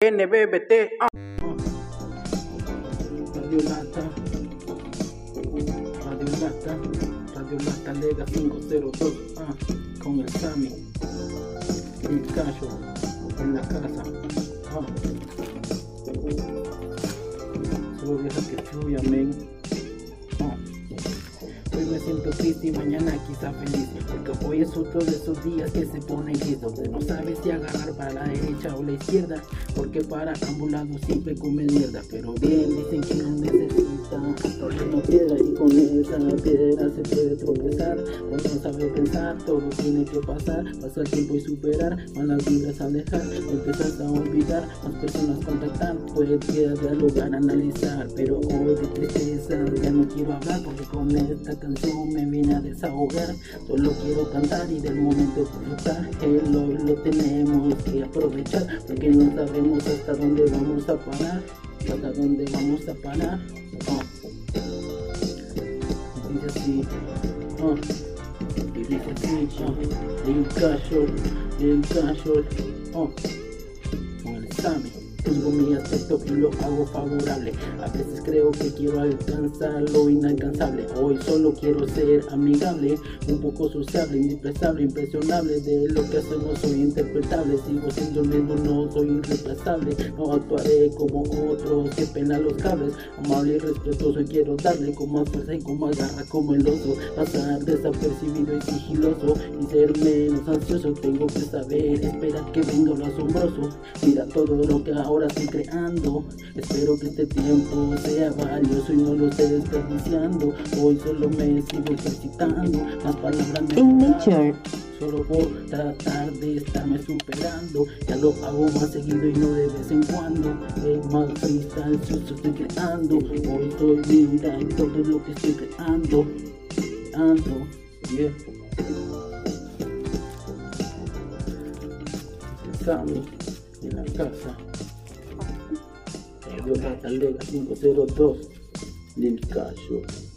NBBT. Radio Lata. Radio Lata. Radio Lata Lega 502. Ah, con el Sami. El Cacho. En la casa. Ah. Solo deja que fluya, men. Hoy me siento triste y mañana quizá feliz Porque hoy es otro de esos días que se pone gris Donde no sabes si agarrar para la derecha o la izquierda Porque para ambos lados siempre come mierda Pero bien dicen que no necesita una piedra Y con esa piedra se puede tropezar Cuando no sabe pensar todo tiene que pasar Pasa el tiempo y superar Malas vibras alejar Empiezas a olvidar Más personas contactar Puede dialogar, analizar Pero hoy de tristeza ya no quiero hablar Porque con esta canción me vine a desahogar Solo quiero cantar y del momento disfrutar El hoy lo tenemos que aprovechar Porque no sabemos hasta dónde vamos a parar Hasta dónde vamos a parar. Y dice así dice así. El callo, el callo oh. Con el examen tengo mi aspecto y lo hago favorable. A veces creo que quiero alcanzar lo inalcanzable. Hoy solo quiero ser amigable, un poco sociable, indispensable, impresionable. De lo que hacemos soy interpretable. Sigo siendo el mismo, no soy irreemplazable. No actuaré como otros que pena los cables. Amable y respetuoso y quiero darle con más fuerza y con más garra como el oso. Pasar desapercibido y sigiloso y ser menos ansioso. Tengo que saber esperar que venga lo asombroso. Mira todo lo que ahora estoy creando. Espero que este tiempo sea valioso y no lo esté desperdiciando. Hoy solo me sigo ejercitando. Más palabras me In nature. Solo por tratar de estarme superando. Ya lo hago más seguido y no de vez en cuando. El más freestyle sucio estoy creando. Hoy estoy mira en todo lo que estoy creando. Ando, yeah. Sammy en la casa. Radio Rata Lega 502 Lil Casio.